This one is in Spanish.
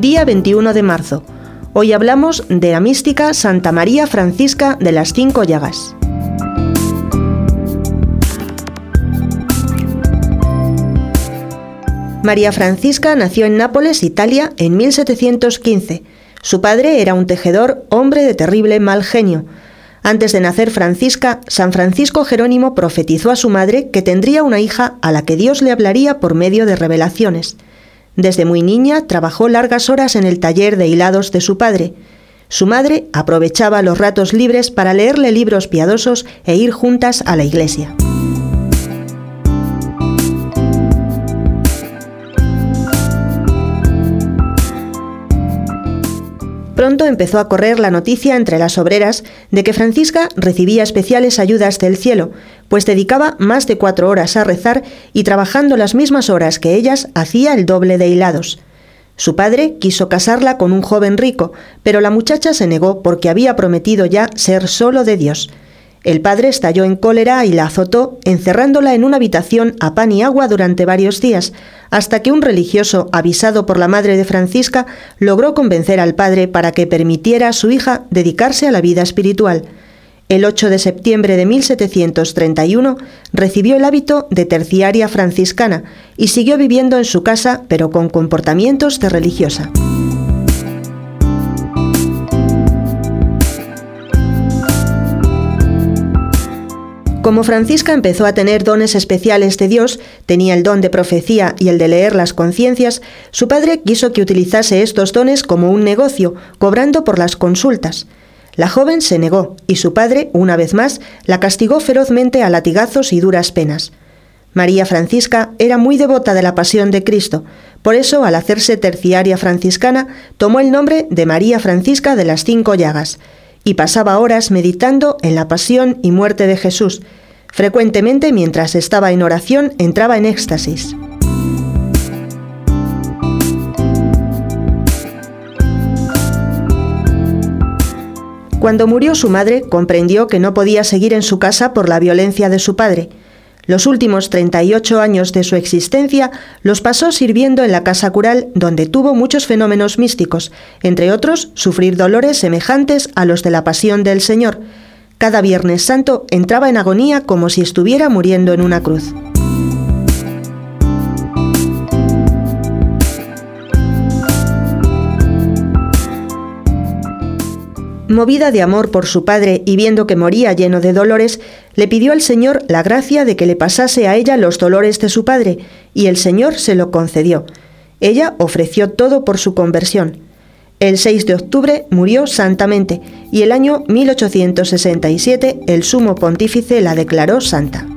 21 de marzo. Hoy hablamos de la mística Santa María Francisca de las Cinco Llagas. María Francisca nació en Nápoles, Italia, en 1715. Su padre era un tejedor, hombre de terrible mal genio. Antes de nacer Francisca, San Francisco Jerónimo profetizó a su madre que tendría una hija a la que Dios le hablaría por medio de revelaciones. Desde muy niña trabajó largas horas en el taller de hilados de su padre. Su madre aprovechaba los ratos libres para leerle libros piadosos e ir juntas a la iglesia. Pronto empezó a correr la noticia entre las obreras de que Francisca recibía especiales ayudas del cielo, pues dedicaba más de cuatro horas a rezar y trabajando las mismas horas que ellas hacía el doble de hilados. Su padre quiso casarla con un joven rico, pero la muchacha se negó porque había prometido ya ser solo de Dios. El padre estalló en cólera y la azotó, encerrándola en una habitación a pan y agua durante varios días, hasta que un religioso, avisado por la madre de Francisca, logró convencer al padre para que permitiera a su hija dedicarse a la vida espiritual. El 8 de septiembre de 1731 recibió el hábito de terciaria franciscana y siguió viviendo en su casa, pero con comportamientos de religiosa. Como Francisca empezó a tener dones especiales de Dios, tenía el don de profecía y el de leer las conciencias, su padre quiso que utilizase estos dones como un negocio, cobrando por las consultas. La joven se negó y su padre, una vez más, la castigó ferozmente a latigazos y duras penas. María Francisca era muy devota de la pasión de Cristo, por eso al hacerse terciaria franciscana tomó el nombre de María Francisca de las Cinco Llagas, y pasaba horas meditando en la pasión y muerte de Jesús. Frecuentemente mientras estaba en oración entraba en éxtasis. Cuando murió su madre, comprendió que no podía seguir en su casa por la violencia de su padre. Los últimos 38 años de su existencia los pasó sirviendo en la casa cural, donde tuvo muchos fenómenos místicos, entre otros sufrir dolores semejantes a los de la pasión del Señor. Cada Viernes Santo entraba en agonía como si estuviera muriendo en una cruz. Movida de amor por su padre y viendo que moría lleno de dolores, le pidió al Señor la gracia de que le pasase a ella los dolores de su padre, y el Señor se lo concedió. Ella ofreció todo por su conversión. El 6 de octubre murió santamente y el año 1867 el sumo pontífice la declaró santa.